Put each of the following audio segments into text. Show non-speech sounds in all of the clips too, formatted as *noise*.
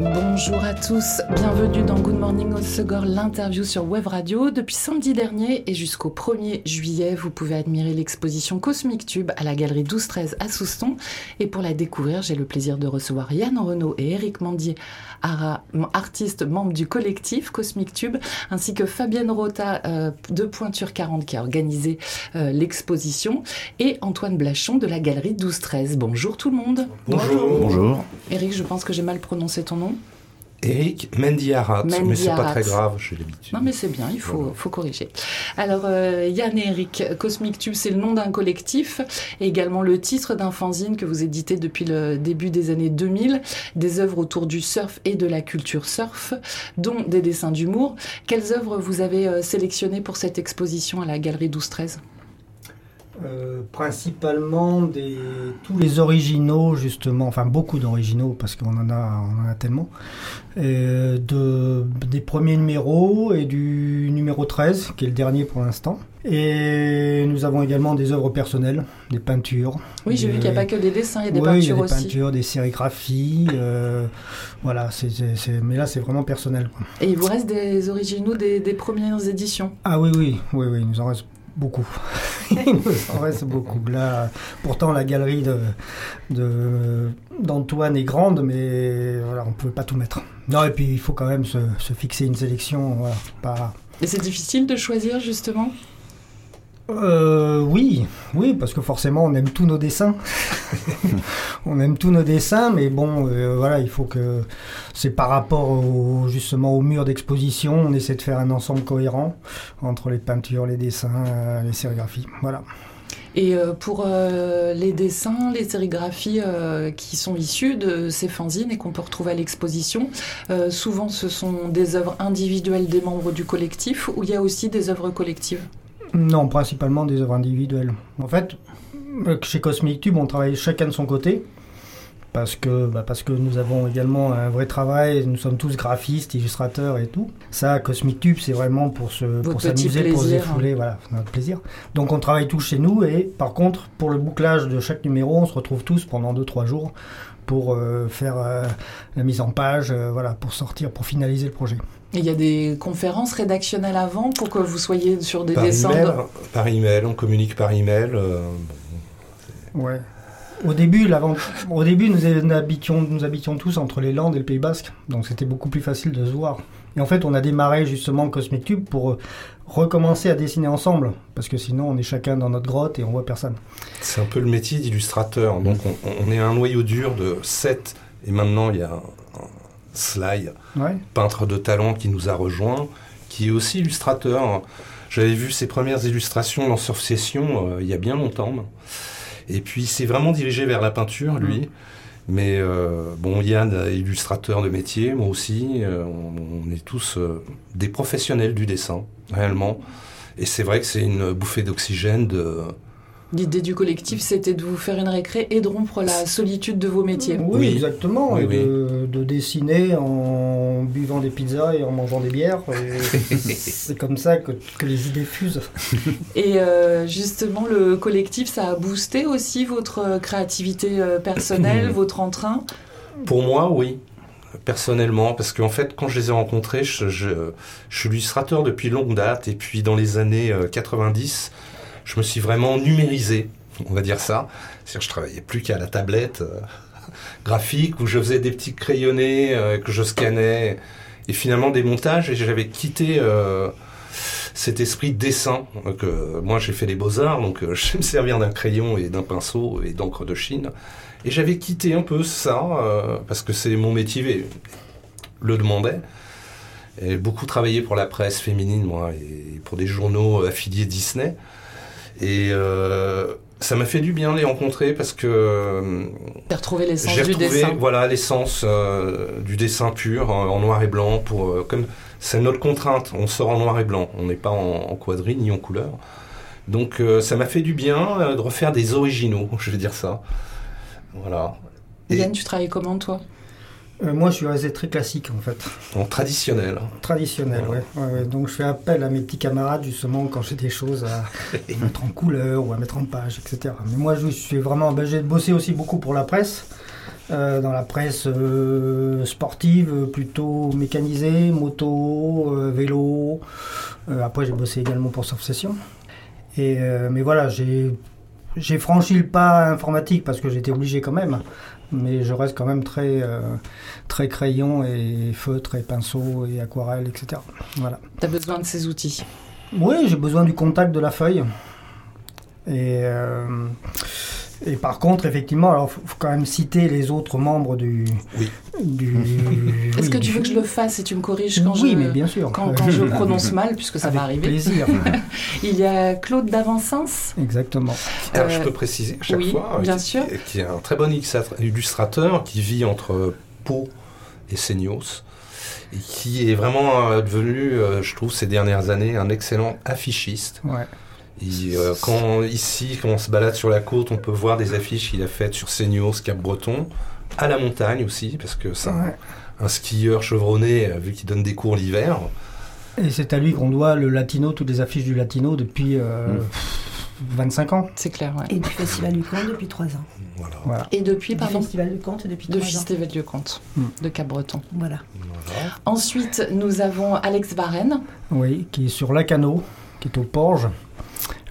Bonjour à tous, bienvenue dans Good Morning Osegor, l'interview sur Web Radio. Depuis samedi dernier et jusqu'au 1er juillet, vous pouvez admirer l'exposition Cosmic Tube à la galerie 12-13 à Souston. Et pour la découvrir, j'ai le plaisir de recevoir Yann Renaud et Eric Mandier, artistes membres du collectif Cosmic Tube, ainsi que Fabienne Rota euh, de Pointure 40 qui a organisé euh, l'exposition, et Antoine Blachon de la galerie 12-13. Bonjour tout le monde. Bonjour. Bonjour. Eric, je pense que j'ai mal prononcé ton nom. Eric Mendiarat, mais c'est pas très grave, j'ai l'habitude. Non mais c'est bien, il faut, faut corriger. Alors euh, Yann et Eric, Cosmic Tube c'est le nom d'un collectif et également le titre d'un fanzine que vous éditez depuis le début des années 2000, des œuvres autour du surf et de la culture surf, dont des dessins d'humour. Quelles œuvres vous avez euh, sélectionnées pour cette exposition à la Galerie 12-13 euh, principalement des, tous les originaux, justement, enfin beaucoup d'originaux, parce qu'on en a, on en a tellement, euh, de, des premiers numéros et du numéro 13, qui est le dernier pour l'instant. Et nous avons également des œuvres personnelles, des peintures. Oui, j'ai vu qu'il n'y a pas que des dessins, il y a des oui, peintures il y a des aussi. peintures, des sérigraphies. euh, voilà, mais là c'est vraiment personnel. quoi. Et il vous reste des originaux des, des premières éditions. Ah oui, oui, oui, oui, il nous en reste beaucoup. *laughs* il nous en reste beaucoup. Là, pourtant, la galerie de, de- d'Antoine est grande, mais voilà, on ne pouvait pas tout mettre. Non, et puis il faut quand même se, se fixer une sélection. Voilà, pas... Et c'est difficile de choisir justement? Euh, oui, oui, parce que forcément, on aime tous nos dessins. *laughs* on aime tous nos dessins, mais bon, euh, voilà, il faut que c'est par rapport au, justement au mur d'exposition, on essaie de faire un ensemble cohérent entre les peintures, les dessins, euh, les sérigraphies. Voilà. Et euh, pour les dessins, les sérigraphies qui sont issues de ces fanzines et qu'on peut retrouver à l'exposition, souvent ce sont des œuvres individuelles des membres du collectif ou il y a aussi des œuvres collectives? Non, principalement des œuvres individuelles. En fait, euh, chez Cosmic Tube, on travaille chacun de son côté. Parce que, bah, parce que nous avons également un vrai travail, nous sommes tous graphistes, illustrateurs et tout. Ça, Cosmic Tube, c'est vraiment pour se Votre pour s'amuser, pour se défouler, voilà, c'est notre plaisir. Donc on travaille tous chez nous et par contre, pour le bouclage de chaque numéro, on se retrouve tous pendant 2-3 jours pour euh, faire euh, la mise en page, euh, voilà, pour sortir, pour finaliser le projet. Et Il y a des conférences rédactionnelles avant pour que vous soyez sur des Par dessins. email, de- par email, on communique par email. euh, Ouais. Au début, au début nous habitions, nous habitions tous entre les Landes et le Pays Basque, donc c'était beaucoup plus facile de se voir. Et en fait, on a démarré justement Cosmic Tube pour euh, recommencer à dessiner ensemble, parce que sinon on est chacun dans notre grotte et on voit personne. c'est un peu le métier d'illustrateur. Donc on, on est un noyau dur de 7 et maintenant il y a un, un Sly, Ouais. peintre de talent qui nous a rejoint, qui est aussi illustrateur. J'avais vu ses premières illustrations dans Surf Session euh, il y a bien longtemps. Et puis c'est vraiment dirigé vers la peinture, lui. Mais euh, bon, Yann, illustrateur de métier, moi aussi, euh, on, on est tous euh, des professionnels du dessin, réellement. Et c'est vrai que c'est une bouffée d'oxygène de... L'idée du collectif, c'était de vous faire une récré et de rompre la solitude de vos métiers. Oui, Oui. exactement. Oui, et de, de dessiner en buvant des pizzas et en mangeant des bières. *laughs* C'est comme ça que, que les idées fusent. *laughs* Et euh, justement, le collectif, ça a boosté aussi votre euh, créativité euh, personnelle, votre entrain? Pour moi, oui. Personnellement, parce qu'en fait, quand je les ai rencontrés, je, je- je suis illustrateur depuis longue date, et puis dans les années euh, 90, je me suis vraiment numérisé, on va dire ça. C'est-à-dire que je travaillais plus qu'à la tablette euh, graphique, où je faisais des petits crayonnés, euh, que je scannais, et finalement des montages, et j'avais quitté euh, cet esprit de dessin. Euh, moi, j'ai fait les beaux-arts, donc *laughs* je sais me servir d'un crayon et d'un pinceau et d'encre de Chine. Et j'avais quitté un peu ça, parce que c'est mon métier, et le demandait. Et beaucoup travaillé pour la presse féminine, moi, et pour des journaux affiliés Disney. Et euh, ça m'a fait du bien de les rencontrer parce que euh, De retrouver l'essence j'ai du retrouvé dessin. voilà l'essence euh, du dessin pur en, en noir et blanc pour euh, comme c'est notre contrainte. On sort en noir et blanc. On n'est pas en, en quadrille ni en couleur. Donc euh, ça m'a fait du bien de refaire des originaux *laughs* je vais dire ça. Voilà. Et- Yann, tu travailles comment toi? Euh, moi, je suis resté très classique en fait. En traditionnel. Traditionnel, ouais. Ouais, ouais. Donc, je fais appel à mes petits camarades justement quand j'ai des choses à *laughs* mettre en couleur ou à mettre en page, etc. Mais moi, je suis vraiment. Ben, j'ai bossé aussi beaucoup pour la presse. euh, dans la presse euh, sportive, plutôt mécanisée, moto, vélo. Après, j'ai bossé également pour Soft Session. Et, mais voilà, j'ai j'ai franchi le pas informatique parce que j'étais obligé quand même. Mais je reste quand même très, euh, très crayon et feutre et pinceau et aquarelle, etc. Voilà. Tu as besoin de ces outils? Oui, j'ai besoin du contact de la feuille. Et, euh, et par contre, effectivement, alors faut, faut quand même citer les autres membres du. Oui. du *laughs* Est-ce oui, que tu veux que je le fasse et tu me corriges quand Oui, je... mais bien sûr. Quand, quand je *laughs* prononce mal, puisque ça Avec va arriver. plaisir. *laughs* Il y a Claude d'Avancens. Exactement. Alors, Euh, je peux préciser à chaque oui, fois euh, bien qui, sûr. qui est un très bon illustra- illustrateur qui vit entre Pau et Seignos et qui est vraiment euh, devenu, je trouve, ces dernières années, un excellent affichiste. Ouais. Il, euh, quand ici, quand on se balade sur la côte, on peut voir des affiches qu'il a faites sur Seignos, Cap-Breton, à la montagne aussi, parce que c'est un, Ouais. un skieur chevronné, euh, vu qu'il donne des cours l'hiver. Et c'est à lui qu'on doit le latino, toutes les affiches du latino depuis euh, Mm. 25 ans. C'est clair, ouais. Et du Festival du Conte depuis trois ans. Voilà. Voilà. Et depuis, Du pardon, Festival du Conte depuis de trois ans. Festival du Comte, Hmm. de Cap-Breton. Voilà. Voilà. Ensuite, nous avons Alex Varenne. Oui, qui est sur Lacano, qui est au Porge.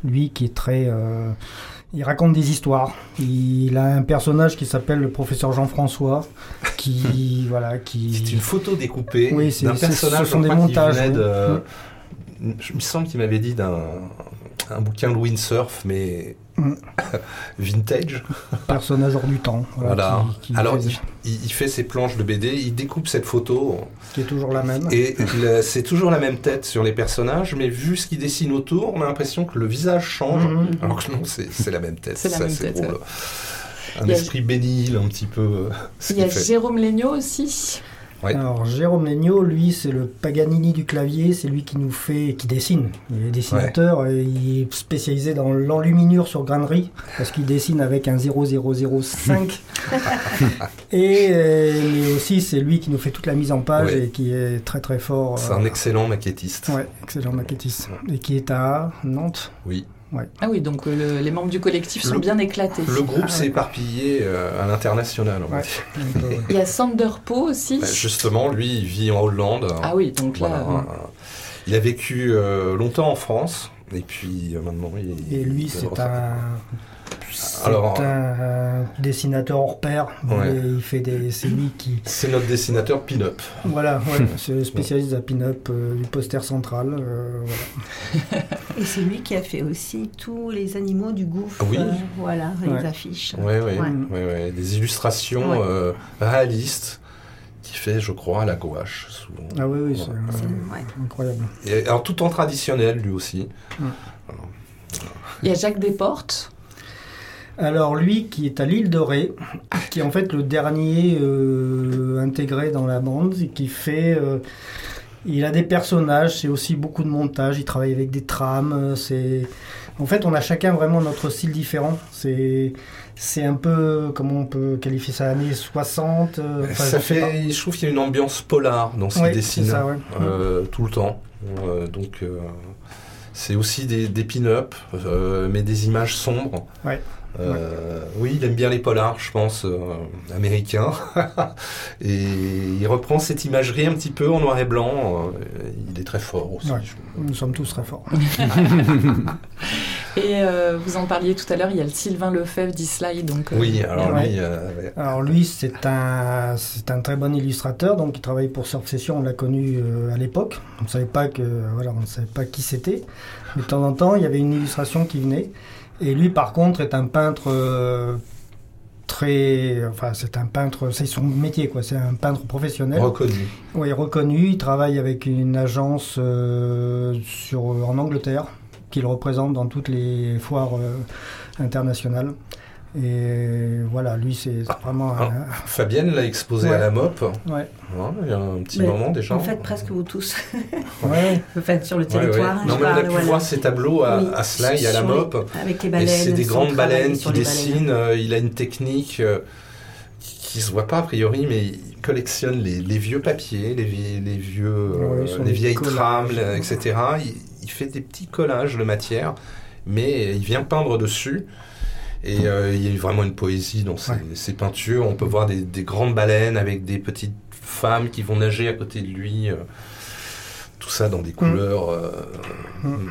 Lui qui est très. euh, il raconte des histoires. Il a un personnage qui s'appelle le professeur Jean-François, qui. *laughs* voilà, qui. C'est une photo découpée Oui, c'est- d'un personnage ce sont des montages, oui. de- Je me semble qu'il m'avait dit d'un un bouquin de windsurf, mais Mm. *laughs* vintage. personnage hors du temps. Voilà. Qui, qui Alors, faisait- il, il fait ses planches de BD, il découpe cette photo, qui est toujours la même. et c'est toujours la même tête sur les personnages, mais vu ce qu'il dessine autour, on a l'impression que le visage change, Mhm. alors que non, c'est c'est la même tête. C'est la ça, même tête, drôle. ouais. Un y a- esprit bénil, un petit peu. euh, ce Il y a. Jérôme Legnaud aussi. Ouais. Alors, Jérôme Legnaud, lui, c'est le Paganini du clavier, c'est lui qui nous fait, qui dessine. Il est dessinateur et il est spécialisé dans l'enluminure sur grainerie, parce qu'il dessine avec un 0005. *laughs* et euh, mais aussi, c'est lui qui nous fait toute la mise en page Ouais. et qui est très très fort. C'est euh, un excellent maquettiste. Ouais, excellent maquettiste. Et qui est à Nantes. Oui. Ah oui, donc euh, le- les membres du collectif sont Le- bien éclatés. Le groupe Ah, s'est ouais. éparpillé euh, à l'international. on va Ouais. dire. *laughs* Donc, euh, Il y a Sander Poe aussi. Bah, justement, lui, il vit en Hollande. Ah oui, donc là, Voilà. euh, Il a vécu euh, longtemps en France. Et puis euh, maintenant, il et lui, c'est un. C'est Alors, un dessinateur hors pair. Ouais. Il fait des. C'est lui qui. C'est notre dessinateur pin-up. Voilà, ouais, *laughs* c'est le spécialiste de la pin-up euh, du poster central. euh, voilà. *laughs* Et c'est lui qui a fait aussi tous les animaux du gouffre. Oui. euh, voilà, Ouais. les affiches. Ouais, ouais, ouais. Des illustrations Ouais. euh, réalistes qui fait, je crois, à la gouache, souvent. Ah oui, oui, c'est Ouais. C'est- ouais. incroyable. Et, alors, tout en traditionnel, lui aussi. il y a Jacques Desportes. Alors lui qui est à l'île de Ré, *coughs* qui est en fait le dernier euh, intégré dans la bande, et qui fait... euh, il a des personnages, c'est aussi beaucoup de montage, il travaille avec des trames, euh, c'est... En fait, on a chacun vraiment notre style différent. C'est, c'est un peu, comment on peut qualifier ça, années 60 euh, enfin, ça je fait, je trouve qu'il y a une ambiance polar dans ce Ouais, qu'il dessine. ça, ouais. euh, tout le temps. Euh, donc, c'est aussi des, des pin-up, mais des images sombres. Ouais. Euh, Oui, il aime bien les polars, je pense, euh, américains. *laughs* et il reprend cette imagerie un petit peu en noir et blanc. euh, il est très fort aussi. Ouais. je- Nous sommes tous très forts. *laughs* Et euh, vous en parliez tout à l'heure, il y a le Sylvain Lefebvre d'Islay. Donc, euh, Oui, alors Ouais. lui, euh, ouais. Alors lui, c'est un, c'est un très bon illustrateur, donc il travaille pour Surf Session, on l'a connu euh, à l'époque. On ne savait pas que, voilà, on ne savait pas qui c'était, mais de temps en temps, il y avait une illustration qui venait. Et lui, par contre, est un peintre euh, très, enfin, c'est un peintre, c'est son métier, quoi. C'est un peintre professionnel. reconnu. Oui, reconnu. Il travaille avec une agence euh, sur, en Angleterre qu'il représente dans toutes les foires euh, internationales. Et voilà, lui, c'est c'est vraiment un. Fabienne l'a exposé Ouais. à la MOP. Ouais, hein, il y a un petit Mais moment déjà. En fait, presque vous tous. *laughs* ouais. Enfin, sur le Ouais, ouais. territoire. Non, mais on a pu voilà. voir ces tableaux à, Oui, à Slay, à la MOP. Avec les Et baleines. c'est des grandes baleines qui dessinent. euh, il a une technique euh, qui qui se voit pas a priori, mais il collectionne les, les vieux papiers, les, vie- les vieux, euh, les les vieilles trames, etc. Il, il fait des petits collages de matière, mais il vient peindre dessus. Et euh, il y a vraiment une poésie dans ces, Ouais. ces peintures. On peut voir des, des grandes baleines avec des petites femmes qui vont nager à côté de lui. euh, tout ça dans des couleurs euh, Mm.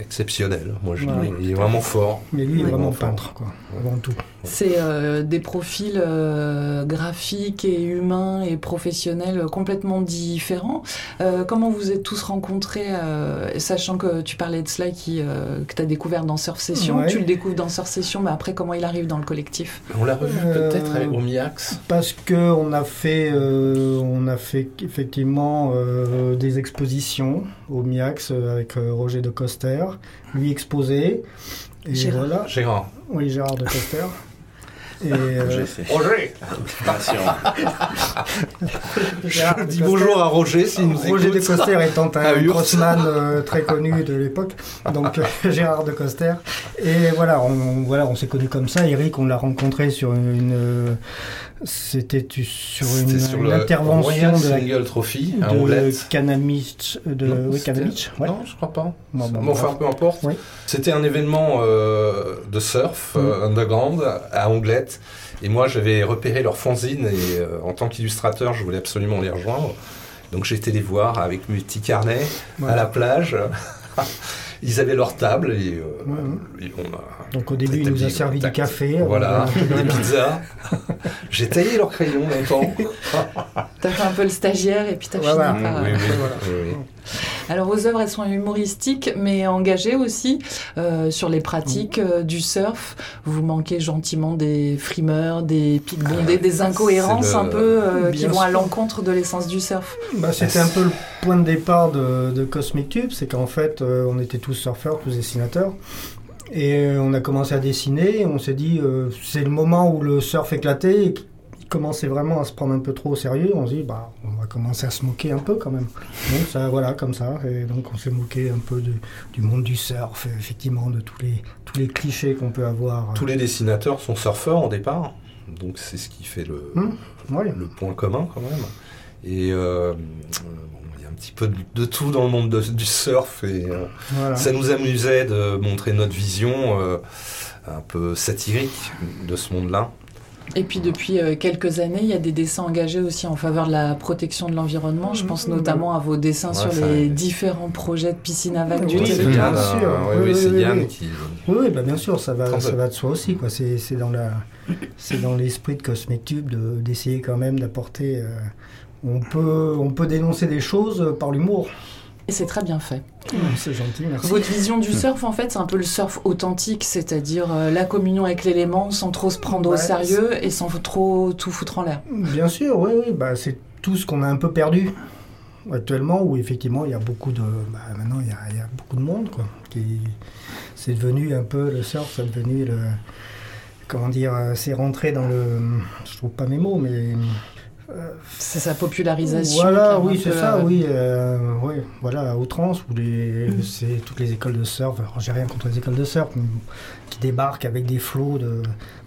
exceptionnelles. Moi, je Ouais. dis, il est vraiment fort. Mais lui, il est vraiment peintre, quoi, avant tout. C'est euh, des profils euh, graphiques et humains et professionnels complètement différents. Euh, comment vous êtes tous rencontrés, euh, sachant que tu parlais de cela qui, euh, que tu as découvert dans Surf Session, Ouais. tu le découvres dans Surf Session, mais après comment il arrive dans le collectif? On l'a revu Euh, peut-être au MIAX. Parce que on a fait, euh, on a fait effectivement euh, des expositions au MIAX avec euh, Roger de Coster, lui exposé. Et Gérard. voilà, Gérard. oui Gérard de Coster. *laughs* Et euh, Roger, Roger Je de dis Coster- bonjour à Roger s'il nous Roger de. Coster étant un crossman euh, très connu de l'époque, donc euh, *laughs* Gérard de Coster. Et voilà, on, voilà, on s'est connus comme ça. Eric, on l'a rencontré sur une, euh, c'était sur une, sur une le intervention de la Single Trophy de. Canamich, de Non, oui, ouais. Non, je crois pas. Bon, bon, Bon, enfin, peu importe. Oui. C'était un événement euh, de surf euh, underground à Anglette. Et moi, j'avais repéré leur fanzine et euh, en tant qu'illustrateur, je voulais absolument les rejoindre. Donc j'ai été les voir avec mes petits carnets à la plage. *laughs* Ils avaient leur table et, euh, Ouais, et on a Donc au début, il nous a établi servi du café. Voilà, de- des pizzas. *laughs* J'ai taillé leurs crayons longtemps. *laughs* T'as fait un peu le stagiaire et puis t'as Ouais, fini voilà. par... Oui, oui, Voilà. oui, oui. Alors vos œuvres, elles sont humoristiques, mais engagées aussi euh, sur les pratiques euh, du surf. Vous manquez gentiment des frimeurs, des pics bondés, des incohérences le- un peu euh, qui vont à l'encontre de l'essence du surf. Bah, C'était un peu le point de départ de, de Cosmic Tube, c'est qu'en fait, on était tous surfeurs, tous dessinateurs. Et on a commencé à dessiner, et on s'est dit, c'est le moment où le surf éclatait, et commençait vraiment à se prendre un peu trop au sérieux. On s'est dit, bah, on va commencer à se moquer un peu quand même. Donc ça, voilà, comme ça. Et donc on s'est moqué un peu de- du monde du surf, effectivement, de tous les, tous les clichés qu'on peut avoir. Tous les dessinateurs sont surfeurs au départ. Donc c'est ce qui fait le, Hum, ouais. le point commun quand même. Et euh, bon, il y a un petit peu de, de tout dans le monde de- du surf et euh, Voilà. ça nous amusait de montrer notre vision euh, un peu satirique de ce monde-là. Et puis depuis euh, quelques années, il y a des dessins engagés aussi en faveur de la protection de l'environnement. Je pense Mhm. notamment à vos dessins Ouais, sur les différents projets de piscine à vagues du Oui, c'est c'est territoire. bien sûr. oui, Oui, oui, oui, c'est oui, Yann oui. qui. Oui, oui, bah bien sûr, ça va, ça de- va de soi aussi. quoi. C'est c'est dans la, c'est dans l'esprit de Cosmic Tube de- d'essayer quand même d'apporter. euh, on peut, on peut dénoncer des choses par l'humour. Et c'est très bien fait. C'est gentil, merci. Votre vision du surf, en fait, c'est un peu le surf authentique, c'est-à-dire euh, la communion avec l'élément sans trop se prendre au Ouais, sérieux et sans trop tout foutre en l'air. Bien sûr, oui, oui, bah c'est tout ce qu'on a un peu perdu actuellement, où effectivement il y a beaucoup de, bah, maintenant il y, a, il y a beaucoup de monde quoi. Qui, c'est devenu un peu le surf, c'est devenu le, comment dire, euh, c'est rentré dans le, je trouve pas mes mots, mais C'est sa popularisation. Voilà, oui, c'est ça, euh, oui, euh, oui, voilà, à outrance, où les, c'est toutes les écoles de surf, alors j'ai rien contre les écoles de surf, mais qui débarquent avec des flots de,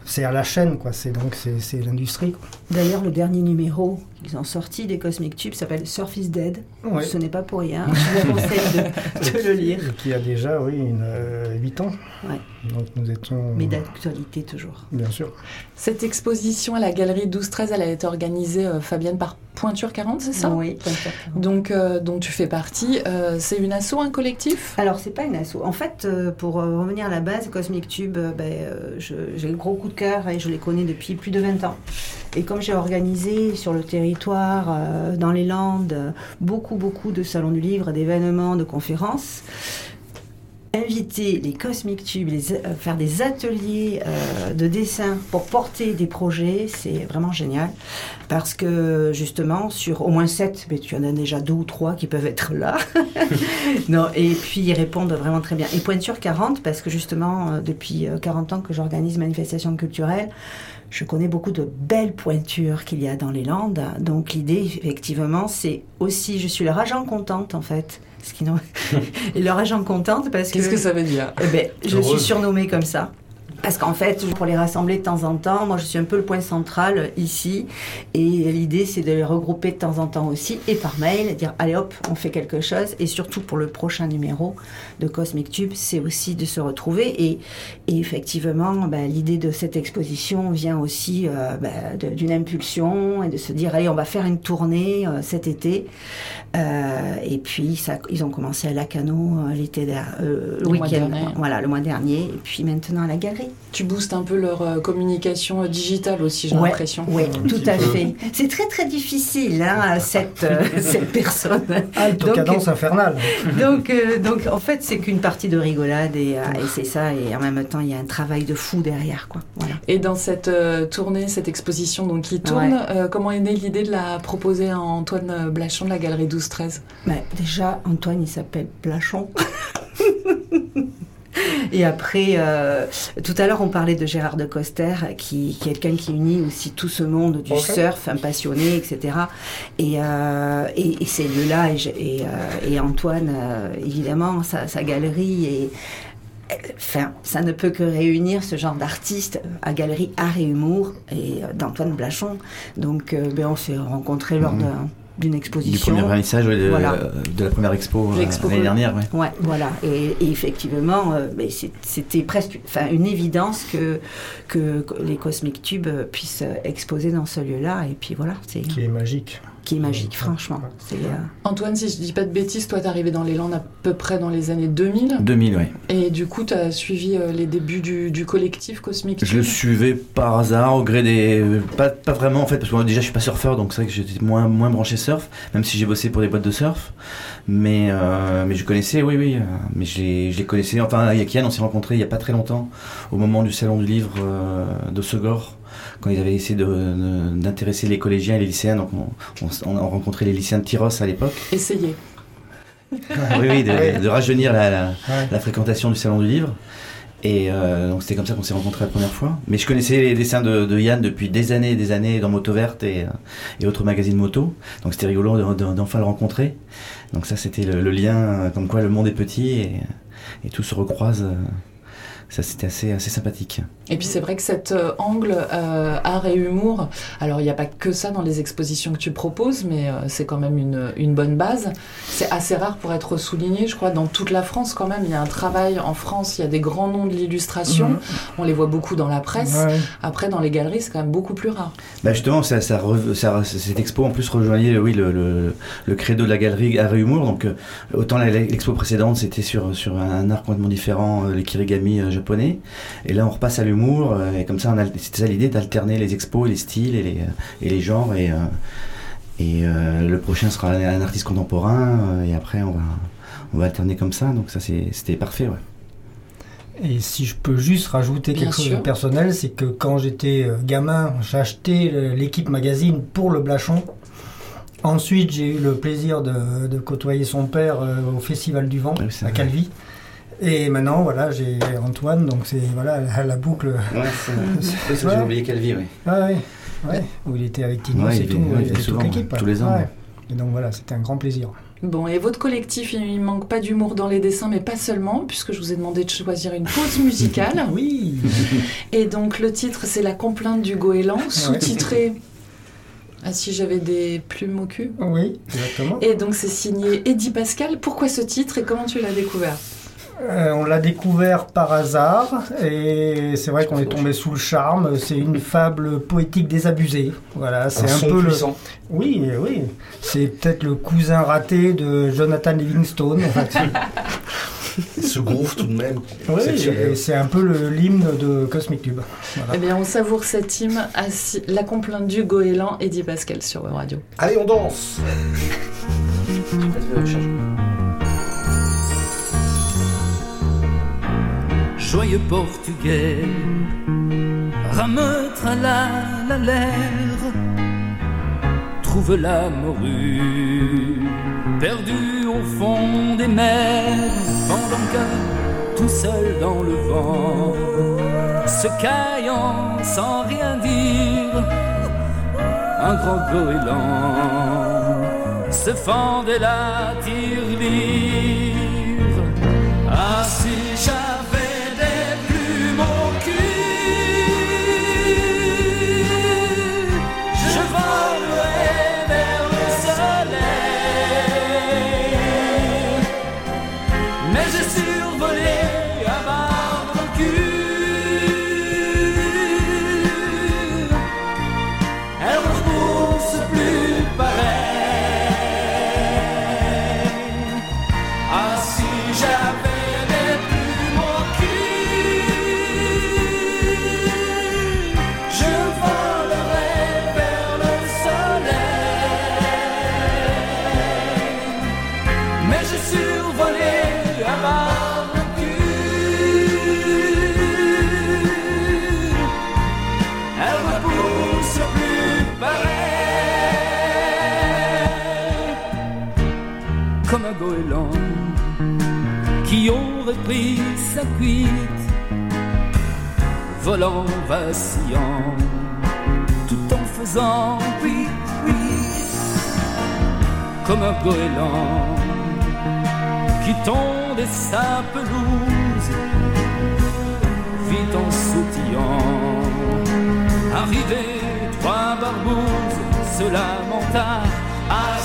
c'est à la chaîne, quoi, c'est donc c'est, c'est l'industrie, quoi. D'ailleurs, le dernier numéro qu'ils ont sorti des Cosmic Tubes s'appelle Surf is Dead. Ouais. Ce n'est pas pour rien. Je vous conseille de, *laughs* de le lire. Et qui a déjà, oui, une, euh, 8 ans. Ouais. Donc nous étions, Mais d'actualité toujours. bien sûr. Cette exposition à la galerie 12-13, elle a été organisée, euh, Fabienne, par Pointure 40, c'est ça? Oui, exactement. donc, euh, dont tu fais partie. Euh, c'est une asso, un collectif? Alors, c'est pas une asso. En fait, euh, pour euh, revenir à la base, Cosmic Tube, euh, ben, euh, j'ai le gros coup de cœur et je les connais depuis plus de 20 ans. Et comme j'ai organisé sur le territoire, euh, dans les Landes, beaucoup, beaucoup de salons du livre, d'événements, de conférences, inviter les Cosmic Tubes, les, euh, faire des ateliers euh, de dessin pour porter des projets, c'est vraiment génial. Parce que justement, sur au moins sept, mais tu en as déjà deux ou trois qui peuvent être là. *laughs* non, et puis ils répondent vraiment très bien. Et Pointure 40, parce que justement, euh, depuis euh, 40 ans que j'organise manifestations culturelles, je connais beaucoup de belles pointures qu'il y a dans les Landes. Donc l'idée, effectivement, c'est aussi, je suis leur agent contente en fait. Ce qui n'ont- et *laughs* leur agent contente parce que... Qu'est-ce que ça veut dire? Eh ben, je suis surnommée comme ça Parce qu'en fait, pour les rassembler de temps en temps, moi je suis un peu le point central ici. Et l'idée, c'est de les regrouper de temps en temps aussi, et par mail, dire allez hop, on fait quelque chose. Et surtout pour le prochain numéro de Cosmic Tube, c'est aussi de se retrouver. Et, et effectivement, ben, l'idée de cette exposition vient aussi euh, ben, d'une impulsion et de se dire allez, on va faire une tournée euh, cet été. Euh, et puis, ça, ils ont commencé à Lacano euh, l'été euh, le, week-end, voilà, le mois dernier. Et puis maintenant à la galerie. Tu boostes un peu leur euh, communication euh, digitale aussi, j'ai ouais, l'impression. Oui, tout à peu. fait. C'est très très difficile, hein, cette, euh, *laughs* cette personne. Alto donc, cadence infernale. donc, donc, en fait, c'est qu'une partie de rigolade et, et c'est ça. Et en même temps, il y a un travail de fou derrière, quoi. Voilà. Et dans cette tournée, cette exposition donc qui tourne, ouais. comment est née l'idée de la proposer à Antoine Blachon de la galerie 12-13 ben, Déjà, Antoine, il s'appelle Blachon. *laughs* Et après, euh, tout à l'heure, on parlait de Gérard de Coster, qui, qui est quelqu'un qui unit aussi tout ce monde du okay. surf, un passionné, etc. Et, euh, et, et ces lieux-là, et, et, euh, et, Antoine, euh, évidemment, sa, sa galerie et Enfin, ça ne peut que réunir ce genre d'artistes à Galerie Art et Humour et d'Antoine Blachon. Donc, euh, ben, on s'est rencontrés lors mmh. de d'une exposition. Du premier vernissage ouais, de, voilà. de, la première expo, expo l'année dernière. Ouais. ouais, voilà. Et, et effectivement, euh, c'était presque enfin, une évidence que, que, que les Cosmic Tubes puissent exposer dans ce lieu-là. Et puis voilà. Qui est magique qui est magique, franchement. Euh... Antoine, si je dis pas de bêtises, toi, t'es arrivé dans les Landes à peu près dans les années 2000. 2000, oui. Et du coup, t'as suivi euh, les débuts du, du collectif Cosmic Je le suivais par hasard, au gré des. Pas, pas vraiment, en fait, parce que moi, déjà, je suis pas surfeur, donc c'est vrai que j'étais moins, moins branché surf, même si j'ai bossé pour des boîtes de surf. Mais, euh, mais je connaissais, oui, oui. Mais je les, je les connaissais. Enfin, Yakian, on s'est rencontrés il y a pas très longtemps, au moment du salon du livre euh, de Segor quand ils avaient essayé d'intéresser les collégiens et les lycéens. Donc on, on, on, a rencontré les lycéens de Tyros à l'époque. Essayez. oui, oui, de, de rajeunir la, la, ouais. la, fréquentation du salon du livre. Et euh, donc c'était comme ça qu'on s'est rencontrés la première fois. Mais je connaissais les dessins de, de, Yann depuis des années et des années dans Moto Verte et, et autres magazines moto. Donc c'était rigolo d'enfin le rencontrer. Donc ça c'était le, le, lien, comme quoi le monde est petit et, et tout se recroise. Ça c'était assez, assez sympathique. Et puis c'est vrai que cet euh, angle euh, art et humour, alors il n'y a pas que ça dans les expositions que tu proposes, mais euh, c'est quand même une, une bonne base. C'est assez rare pour être souligné, je crois, dans toute la France quand même. Il y a un travail en France, il y a des grands noms de l'illustration, mmh. on les voit beaucoup dans la presse. Ouais. Après, dans les galeries, c'est quand même beaucoup plus rare. Bah justement, ça, ça, ça, cette expo en plus rejoignait oui, le, le, le credo de la galerie art et humour. Donc autant l'expo précédente, c'était sur, sur un art complètement différent, les kirigami japonais. Et là, on repasse à l'humour. Et comme ça, c'était ça l'idée d'alterner les expos, les styles et les, et les genres. Et, et euh, le prochain sera un artiste contemporain. Et après, on va, on va alterner comme ça. Donc ça, c'était parfait. Ouais. Et si je peux juste rajouter Bien quelque sûr. chose de personnel, c'est que quand j'étais gamin, acheté l'équipe magazine pour le Blachon. Ensuite, j'ai eu le plaisir de, de, côtoyer son père euh, au Festival du Vent oui, à Calvi. Et maintenant, voilà, j'ai Antoine, donc c'est voilà la, la boucle. Ouais, c'est vrai, *laughs* j'ai oublié Calvi, oui. Ah, oui, ouais, où il était avec Tino ouais, et tout, ouais, il était toute l'équipe. Tous les ans. Ouais. Et donc voilà, c'était un grand plaisir. Bon, et votre collectif, il manque pas d'humour dans les dessins, mais pas seulement, puisque je vous ai demandé de choisir une pause musicale. *laughs* oui. Et donc le titre, c'est La complainte du goéland, sous-titré. Ah si j'avais des plumes au cul Oui, exactement. Et donc c'est signé Eddie Pascal. Pourquoi ce titre et comment tu l'as découvert? Euh, on l'a découvert par hasard et c'est vrai qu'on est tombé sous le charme. C'est une fable poétique désabusée. Voilà, c'est un, un peu puissant. le. Oui, oui. C'est peut-être le cousin raté de Jonathan Livingstone. En fait. *laughs* Ce groove tout de même. Oui, c'est un peu l'hymne de Cosmic Tube. Voilà. Eh bien, on savoure cette hymne à La complainte du goéland, Eddie Pascal sur Web Radio. Allez, on danse *laughs* joyeux portugais, rameur à la, la l'air, trouve la morue, perdue au fond des mers, pendant que tout seul dans le vent, se caillant sans rien dire, un grand goéland se fendait la tirelire. Aurait pris sa cuite, volant vacillant, tout en faisant oui, oui, comme un goéland qui tondait sa pelouse, vite en sautillant, arrivé trois barbouzes se lamenta. Ah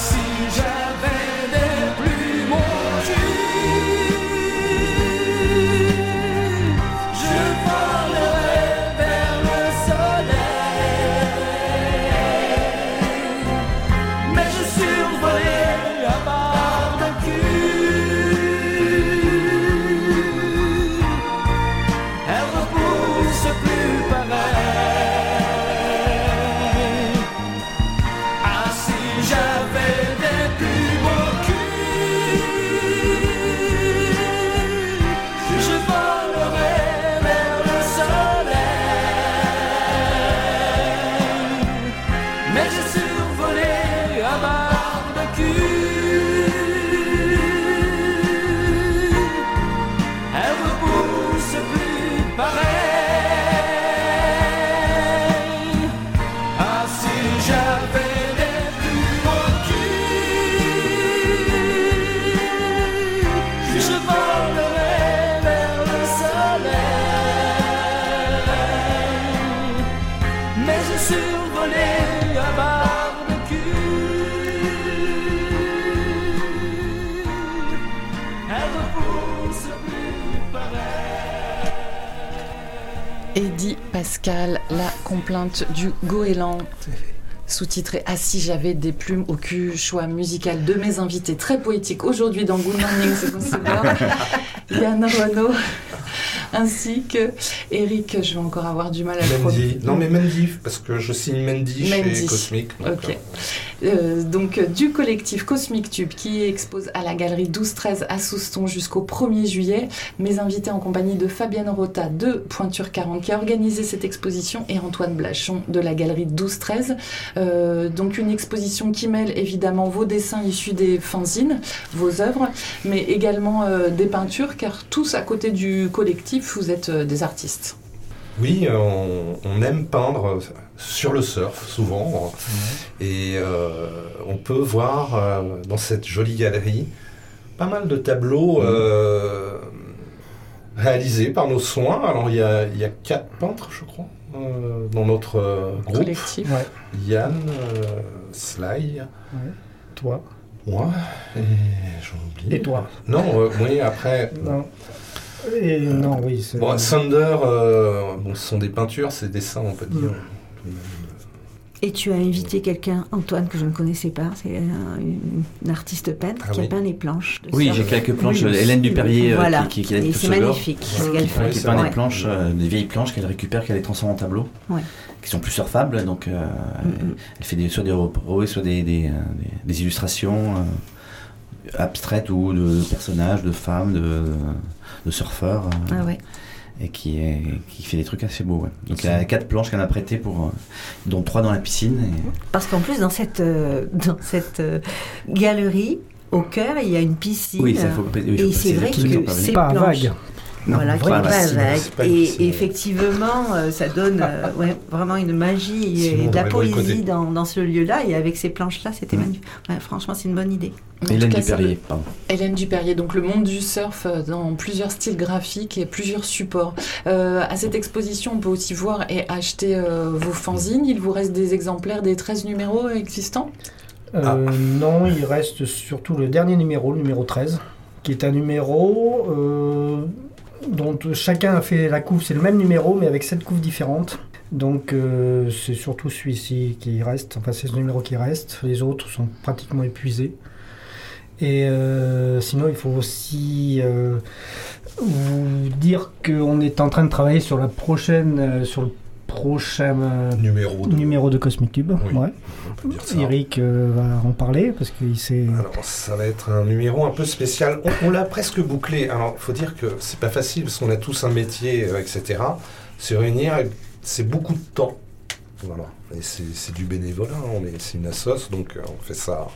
Pascal, la complainte du goéland. Sous-titré Ah si j'avais des plumes au cul, choix musical de mes invités très poétique aujourd'hui dans Good Morning, c'est bon. *laughs* Yann Renaud, ainsi que Eric, je vais encore avoir du mal à le Mendy. Non, mais Mendy, parce que je signe Mendy, Mendy. chez Cosmic. donc. Euh, donc euh, du collectif Cosmic Tube qui expose à la galerie 12-13 à Souston jusqu'au 1er juillet. Mes invités en compagnie de Fabienne Rota de Pointure 40 qui a organisé cette exposition et Antoine Blachon de la galerie 12-13. Euh, donc une exposition qui mêle évidemment vos dessins issus des fanzines, vos œuvres, mais également euh, des peintures car tous à côté du collectif vous êtes euh, des artistes. Oui, euh, on, on aime peindre sur le surf souvent. Et euh, on peut voir euh, dans cette jolie galerie pas mal de tableaux euh, réalisés par nos soins. Alors il y a, il y a quatre peintres, je crois, euh, dans notre euh, groupe. Collectif. Ouais, Yann, euh, Sly, toi. moi, et j'en oublie. Et toi Non, euh, oui, après... Non. Et non, oui. c'est- Bon, Thunder, euh, bon, ce sont des peintures, c'est des dessins, on peut dire. Et tu as invité quelqu'un, Antoine, que je ne connaissais pas, c'est un- artiste peintre Ah qui oui. a peint les planches. de Oui, j'ai quelques planches. Oui, Hélène Dupérier, euh, Voilà. qui, qui, qui c'est magnifique. Ouais, qui c'est peint des planches, euh, des vieilles planches qu'elle récupère, qu'elle les transforme en tableaux, Ouais. qui sont plus surfables. Donc, euh, elle fait des, soit des repros, soit des, des, euh, des- des illustrations euh, abstraites ou de personnages, de femmes, de, de surfeurs. euh, Ah ouais. Et qui, est, qui fait des trucs assez beaux. ouais. Donc il y a quatre planches qu'elle a prêtées, pour, euh, dont trois dans la piscine. et- Parce qu'en plus, dans cette, euh, dans cette euh, galerie, au cœur, il y a une piscine. Oui, ça faut. oui, Et c'est vrai que à planches. vague. Non, voilà, qui n'est pas une Et effectivement, euh, ça donne euh, ouais, vraiment une magie Sinon, et de la poésie dans, dans ce lieu-là. Et avec ces planches-là, c'était magnifique. Ouais, franchement, c'est une bonne idée. En Hélène cas, Dupérier, pardon. Hélène Dupérier, donc le monde du surf euh, dans plusieurs styles graphiques et plusieurs supports. Euh, à cette exposition, on peut aussi voir et acheter euh, vos fanzines. Il vous reste des exemplaires des 13 numéros existants? Euh, Ah. Non, il reste surtout le dernier numéro, le numéro 13, qui est un numéro euh, dont chacun a fait la couve. C'est le même numéro, mais avec sept couves différentes. Donc euh, c'est surtout celui-ci qui reste, enfin c'est ce numéro qui reste. Les autres sont pratiquement épuisés. Et euh, sinon, il faut aussi euh, vous dire qu'on est en train de travailler sur la prochaine, sur le prochain euh, Numéro de... numéro de Cosmic Tube. Oui. Ouais. on peut dire ça. Eric euh, va en parler parce qu'il sait. Alors, ça va être un numéro un peu spécial. On, on l'a presque bouclé. Alors, il faut dire que c'est pas facile parce qu'on a tous un métier, euh, etc. Se réunir, c'est beaucoup de temps. Voilà. Et c'est c'est du bénévolat. hein. On est- C'est une assoce, donc euh, on fait ça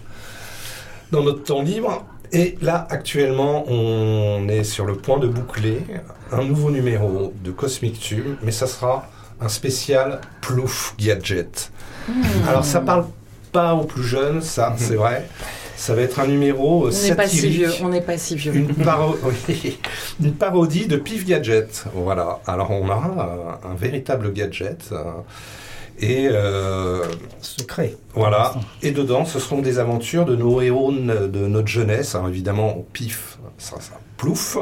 dans notre temps libre. Et là, actuellement, on est sur le point de boucler un nouveau numéro de Cosmic Tube, mais ça sera un spécial plouf gadget. Alors, ça parle pas aux plus jeunes, ça, c'est vrai. Ça va être un numéro euh, On n'est pas si vieux. On n'est pas si vieux. Une, paro- *laughs* oui, une parodie de Pif Gadget. Voilà. Alors on aura euh, un véritable gadget. euh, et euh, Secret. voilà. Et dedans, ce seront des aventures de nos héros de notre jeunesse. Alors évidemment, Pif, ça, ça plouf.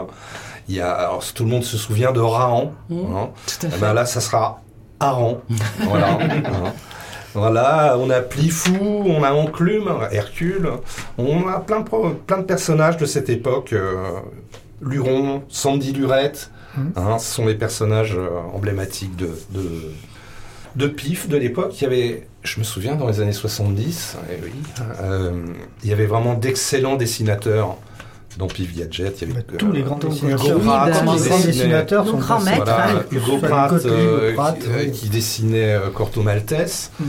Il y a, alors, tout le monde se souvient de Rahan. Mmh. hein. Tout à Eh fait. ben là, ça sera Aran. *laughs* voilà. Hein. Voilà, on a Plifou, on a Enclume, Hercule, on a plein de, plein de personnages de cette époque. euh, Luron, Sandy Lurette, Mhm. hein, ce sont les personnages euh, emblématiques de, de, de Pif de l'époque. Il y avait, je me souviens, dans les années 70, eh oui, euh, il y avait vraiment d'excellents dessinateurs dans Pif Gadget. Il y avait Bah, tous les grands dessinateurs. Dessinait- dessinateurs sont grands maîtres, voilà. Hugo Pratt, euh, Pratt, qui, euh, oui. qui dessinait euh, Corto Maltese. Mm.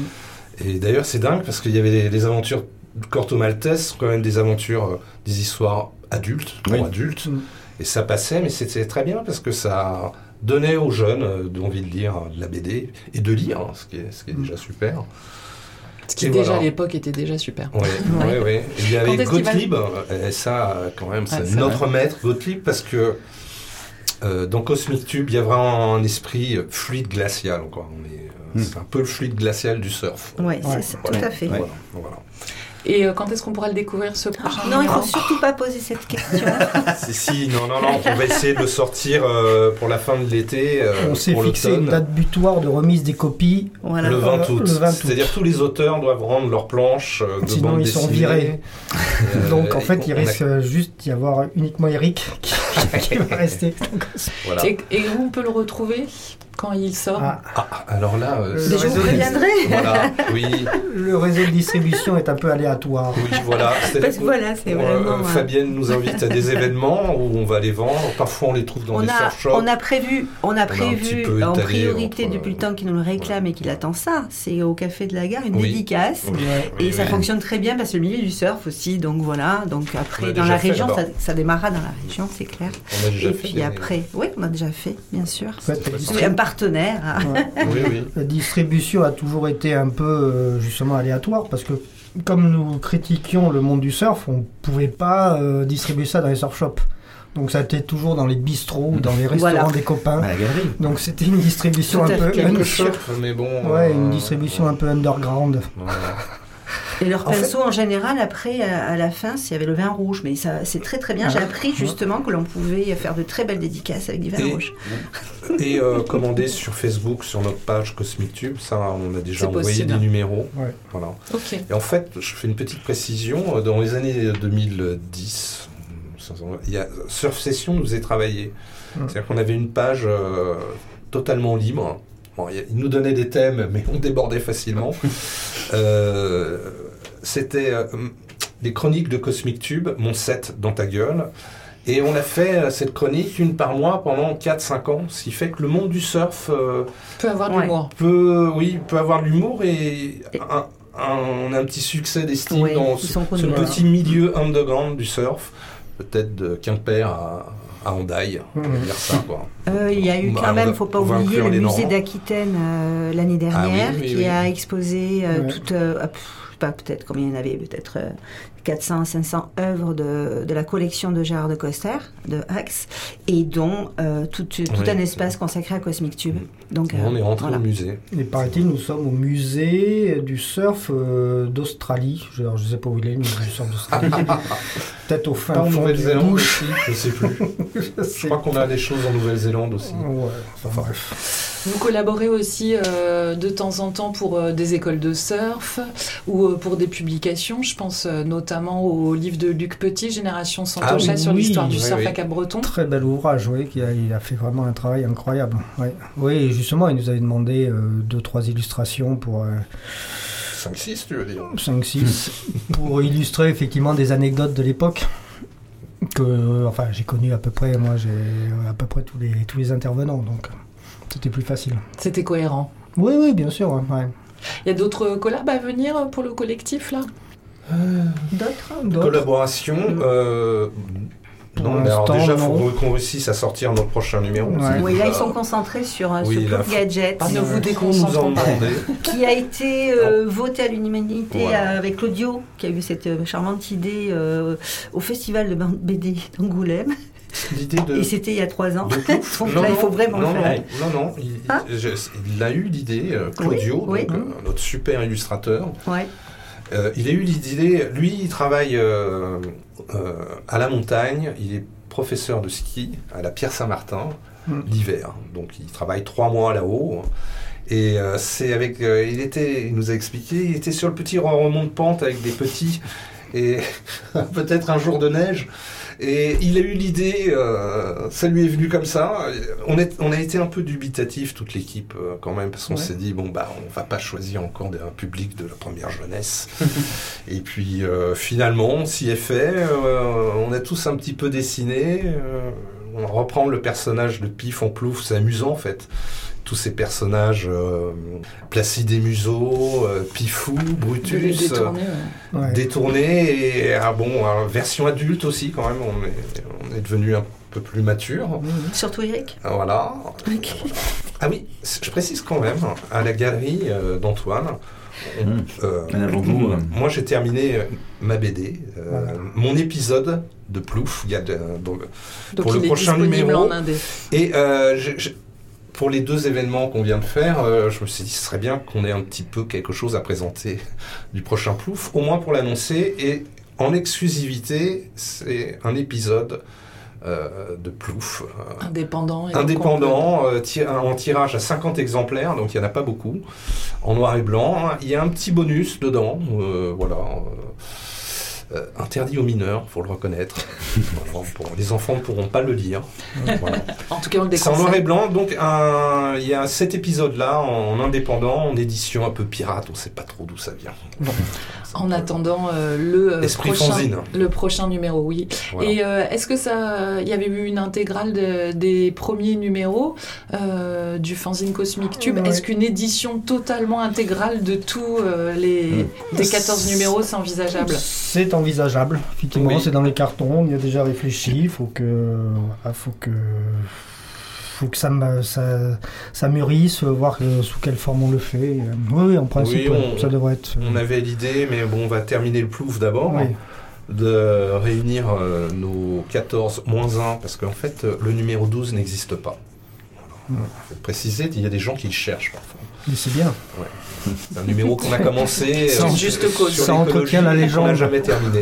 Et d'ailleurs, c'est dingue parce qu'il y avait les, les aventures de Corto Maltese, quand même des aventures, euh, des histoires adultes, pour Oui. adultes. Mm. Et ça passait, mais c'était très bien parce que ça donnait aux jeunes euh, envie de lire de la BD et de lire, hein, ce qui est, ce qui est Mm. déjà super. Ce qui Et déjà voilà. à l'époque était déjà super. Oui, *laughs* oui, oui. Et Il y avait Gottlieb, euh, et ça, quand même, c'est Ouais, notre maître, Gottlieb, parce que euh, dans Cosmic Tube, il y a vraiment un esprit euh, fluide glacial. Quoi. On est, euh, Hmm. C'est un peu le fluide glacial du surf. Ouais, c'est Ouais. ça, Voilà. tout à fait. Voilà, voilà. Et euh, quand est-ce qu'on pourra le découvrir ce prochain Non, il numéro faut surtout pas poser cette question. *laughs* si, si, non, non, non, on va essayer de le sortir euh, pour la fin de l'été, euh, On s'est fixé une date butoir de remise des copies. Voilà. Le 20 Le août. 20 août. C'est-à-dire tous les auteurs doivent rendre leurs planches euh, de Sinon, bande ils sont virés. Donc en fait, il a- risque juste d'y avoir uniquement Eric qui, *laughs* qui va rester. Voilà. Et, et où on peut le retrouver quand il sort Ah, Ah, alors là, euh, Le je vous préviendrai. voilà, oui, le réseau de distribution est un peu aléatoire. oui, voilà. C'est- Parce que voilà, c'est Euh, vraiment. euh, Fabienne nous invite à des événements où on va les vendre. Parfois, on les trouve dans on des a, surf shops. on a prévu, on a prévu en priorité entre- depuis le temps qu'il nous le réclame et qu'il attend ça. C'est au café de la gare une Oui. dédicace. Oui, Ouais. oui, Et ça oui. fonctionne très bien parce que le milieu du surf aussi, donc voilà. Donc On après, dans la région, ça, ça démarrera dans la région, c'est clair. On a déjà Et fait puis des- après, oui, on a déjà fait, bien sûr. En fait, un partenaire. ouais. *laughs* Oui, oui. La distribution a toujours été un peu euh, justement aléatoire parce que comme nous critiquions le monde du surf, on pouvait pas euh, distribuer ça dans les surf shops. Donc ça été toujours dans les bistrots ou dans les *laughs* restaurants Voilà. des copains. Bah. Donc c'était une distribution un peu un- mais bon. ouais, euh, une distribution un peu underground. voilà. Et leur En fait- pinceau, en général, après, à, à la fin, s'il y avait le vin rouge. Mais ça, c'est très très bien. J'ai Ah. appris justement que l'on pouvait faire de très belles dédicaces avec du vin Et- rouge. Et euh, commander sur Facebook, sur notre page Cosmic Tube, ça, on a déjà envoyé possible. des numéros. Ouais. Voilà. Et en fait, je fais une petite précision. euh, Dans les années 2010, il y a Surf Session nous est travaillé. Mm. C'est-à-dire qu'on avait une page euh, totalement libre. Bon, il il nous donnait des thèmes, mais on débordait facilement. *laughs* Euh, C'était euh, les chroniques de Cosmic Tube, mon set dans ta gueule. Et on a fait euh, cette chronique une par mois pendant 4-5 ans, ce qui fait que le monde du surf euh, Peut avoir de Ouais. l'humour. peut, oui, peut avoir de l'humour et un, un- on a un petit succès d'estime dans ce, petit milieu underground du surf, peut-être de Quimper à, à on dire ça quoi. Euh, il y a eu quand même, va- faut pas oublier, le musée d'Aquitaine euh, l'année dernière, oui, oui, qui oui. a exposé euh, Ouais. toute, euh, ah, pff, peut-être combien il y en avait, peut-être euh, 400, 500 œuvres de, de la collection de Gérard de Coster, de Axe, et dont euh, tout, tout Oui. un espace consacré à Cosmic Tube. Donc, euh, on est rentré voilà. au musée. Et paraît-il, nous sommes au musée du surf euh, d'Australie. Je ne sais pas où il est, le musée du surf d'Australie. *laughs* Peut-être au fin fond Nouvelle-Zélande aussi, je sais plus. *laughs* Je crois qu'on a des choses en Nouvelle-Zélande aussi. Ouais, enfin bref. Vous collaborez aussi euh, de temps en temps pour euh, des écoles de surf ou euh, pour des publications. Je pense euh, notamment au livre de Luc Petit, Génération Santocha, Ah sur oui, l'histoire du surf oui. à Cap-Breton. Très bel ouvrage, oui, qui a, il a fait vraiment un travail incroyable. Oui, et justement, il nous avait demandé euh, deux, trois illustrations pour euh, 5-6 tu veux dire 5-6 *laughs* pour illustrer effectivement des anecdotes de l'époque. Que, euh, enfin, j'ai connu à peu près, moi, j'ai euh, à peu près tous les, tous les intervenants, donc c'était plus facile. C'était cohérent. Oui, oui, bien sûr. ouais, ouais. Il y a d'autres collabs à venir pour le collectif là? D'autres Collaboration. euh, Pour non, mais alors déjà, il faut qu'on réussisse à sortir notre prochain numéro. Ouais. Oui, là, ils sont concentrés sur un Oui, ce gadget ne vous nous en déconcentrons pas. qui a été euh, voté à l'unanimité Voilà. euh, avec Claudio, qui a eu cette euh, charmante idée euh, au festival de BD d'Angoulême. L'idée de. Et c'était il y a trois ans. *laughs* Donc là, il faut vraiment non, le faire. non, non, non, il, je- il a eu l'idée, euh, Claudio, Oui, donc, oui. euh, notre super illustrateur. Ouais. Euh, il a eu l'idée, lui, il travaille euh, euh, à la montagne, il est professeur de ski à la Pierre Saint-Martin Mm. l'hiver. Donc il travaille trois mois là-haut. Et c'est avec, il était, il nous a expliqué, il était sur le petit remont de pente avec des petits et *laughs* peut-être un jour de neige. Et il a eu l'idée, euh, ça lui est venu comme ça. On, est, on a été un peu dubitatif toute l'équipe euh, quand même parce qu'on Ouais. s'est dit bon bah on va pas choisir encore un public de la première jeunesse. *laughs* Et puis euh, finalement on s'y est fait. euh, on a tous un petit peu dessiné. euh, on reprend le personnage de Pif en plouf, c'est amusant en fait. Tous ces personnages, euh, Placide et Museau, euh, Pifou, Brutus, euh, détourner, ouais. Ouais. détourné et ah bon, alors, version adulte aussi quand même. On est, on est devenu un peu plus mature. Surtout Eric. Voilà. Ah oui, je précise quand même, à la galerie euh, d'Antoine, Mmh. euh, hein. moi j'ai terminé euh, ma BD, euh, Voilà. mon épisode de Plouf, il y a de- Pour le prochain numéro, en indé. et euh, pour les deux événements qu'on vient de faire, euh, je me suis dit ce serait bien qu'on ait un petit peu quelque chose à présenter du prochain Plouf, au moins pour l'annoncer, et en exclusivité, c'est un épisode euh, de Plouf, euh, Indépendant. et indépendant, euh, en tirage à 50 exemplaires, donc il n'y en a pas beaucoup, en noir et blanc. Il y a un petit bonus dedans, euh, voilà. Euh, interdit aux mineurs, faut le reconnaître. *laughs* Voilà, bon, les enfants ne pourront pas le lire. Voilà. En tout cas, on le C'est en noir et blanc, donc il y a cet épisode-là en indépendant, en édition un peu pirate, on ne sait pas trop d'où ça vient. En attendant euh, le, euh, Esprit prochain, fanzine. le prochain numéro, oui. Voilà. Et euh, est-ce que ça, il y avait eu une intégrale de- des premiers numéros euh, du fanzine Cosmic Tube? Ouais. Est-ce qu'une édition totalement intégrale de tous euh, les des 14 numéros, c'est envisageable? C'est envisageable, effectivement, Oui. c'est dans les cartons, on y a déjà réfléchi, il faut que, voilà, faut que, faut que ça, ça, ça mûrisse, voir euh, sous quelle forme on le fait. Euh, Oui, oui, en principe, Oui, ouais, on- ça devrait être. euh, On avait l'idée, mais bon, on va terminer le plouf d'abord. oui. de réunir euh, nos 14 moins 1, parce qu'en fait, euh, le numéro 12 n'existe pas. Il faut préciser, il y a des gens qui le cherchent parfois. Mais c'est bien. C'est un numéro qu'on a commencé euh, en- juste cause. sur Ça entretient la n'a légende. jamais terminé.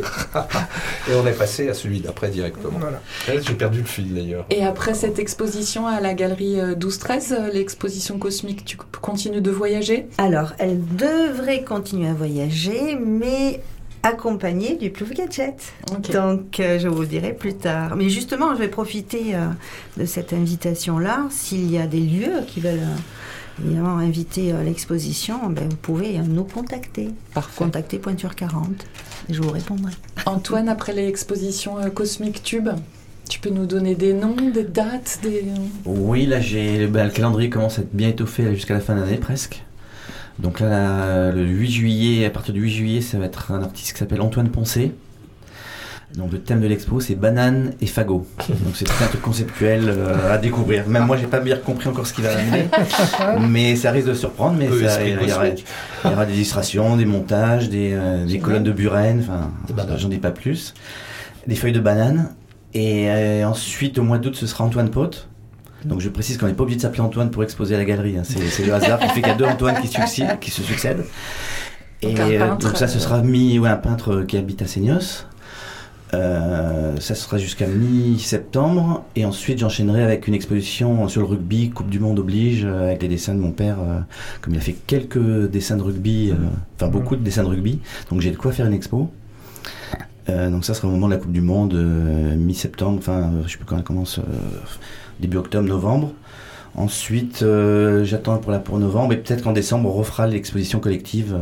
*laughs* et on est passé à celui d'après directement. Voilà. Eh, J'ai perdu le fil d'ailleurs. Et après cette exposition à la galerie euh, 12-13, euh, l'exposition cosmique, tu continues de voyager? Alors, elle devrait continuer à voyager, mais accompagnée du Plouf Gadget. Donc, euh, je vous dirai plus tard. Mais justement, je vais profiter euh, de cette invitation-là. S'il y a des lieux qui veulent euh, évidemment inviter à l'exposition, ben, vous pouvez euh, nous contacter. Parfait. Contacter Pointure 40 et je vous répondrai. Antoine, après l'exposition euh, Cosmic Tube, tu peux nous donner des noms, des dates, des... Oui, là, j'ai bah, le calendrier commence à être bien étoffé là, jusqu'à la fin d'année presque. Donc là, la- le 8 juillet, à partir du 8 juillet, ça va être un artiste qui s'appelle Antoine Poncé. Donc le thème de l'expo, c'est banane et fagot. Donc c'est tout un truc conceptuel euh, à découvrir. Même moi, j'ai pas bien compris encore ce qu'il va amener, mais ça risque de surprendre. Mais ça- il, y aura, cosmique. il y aura des illustrations, des montages, des, euh, des colonnes de Buren. Enfin, j'en dis pas plus. Des feuilles de banane. Et euh, ensuite, au mois d'août, ce sera Antoine Pote. Donc je précise qu'on n'est pas obligé de s'appeler Antoine pour exposer à la galerie. hein. C'est le hasard qui fait qu'il y a deux Antoine qui, succèdent- qui se succèdent. Et Donc un peintre, donc ça, ce sera ouais, un peintre qui habite à Seignos. Euh, ça sera jusqu'à mi-septembre. Et ensuite, j'enchaînerai avec une exposition sur le rugby, Coupe du Monde oblige, euh, avec les dessins de mon père. euh, comme il a fait quelques dessins de rugby, enfin beaucoup de dessins de rugby. Donc j'ai de quoi faire une expo. Euh, donc ça sera au moment de la Coupe du Monde, mi-septembre, enfin je sais plus quand elle commence, début octobre, novembre. Ensuite, euh, j'attends pour la pour novembre et peut-être qu'en décembre on refera l'exposition collective.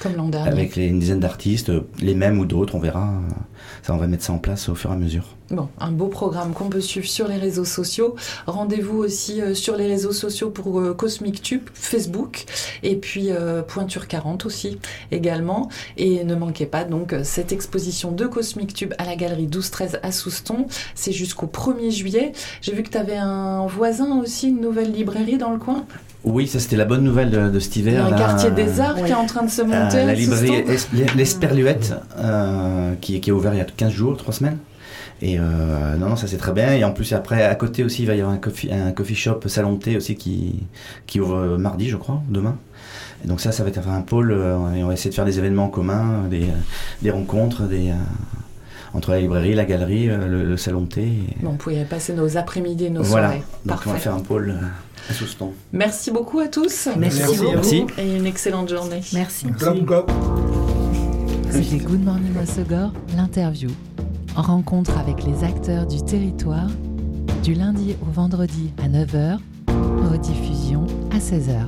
Comme l'an dernier. avec les- une dizaine d'artistes, les mêmes ou d'autres, on verra. Ça, on va mettre ça en place au fur et à mesure. Bon, un beau programme qu'on peut suivre sur les réseaux sociaux. Rendez-vous aussi euh, sur les réseaux sociaux pour euh, Cosmic Tube, Facebook, et puis euh, Pointure 40 aussi également. Et ne manquez pas donc cette exposition de Cosmic Tube à la galerie 12-13 à Souston. C'est jusqu'au 1er juillet. J'ai vu que tu avais un voisin aussi, une nouvelle librairie dans le coin. Oui, ça c'était la bonne nouvelle de, de cet Il y hiver. a un là. quartier des arts qui est en train de se Euh, monter la librairie L'Esperluette, euh, qui, qui est ouvert il y a 15 jours, 3 semaines. Et euh, non, non, ça c'est très bien. Et en plus, après, à côté aussi, il va y avoir un coffee, un coffee shop Salon de thé aussi qui, qui ouvre euh, mardi, je crois, demain. Et donc ça, ça va être un pôle. euh, et on va essayer de faire des événements communs, des, des rencontres, des, euh, entre la librairie, la galerie, euh, le, le salon de thé. et- Bon, on pouvait passer nos après-midi et nos voilà. soirées. Donc on va faire un pôle à Souston. Merci beaucoup à tous. Merci beaucoup. Merci. Et une excellente journée. Merci. C'était Good Morning Osogor, l'interview. Rencontre avec les acteurs du territoire, du lundi au vendredi à 9h, rediffusion à 16h.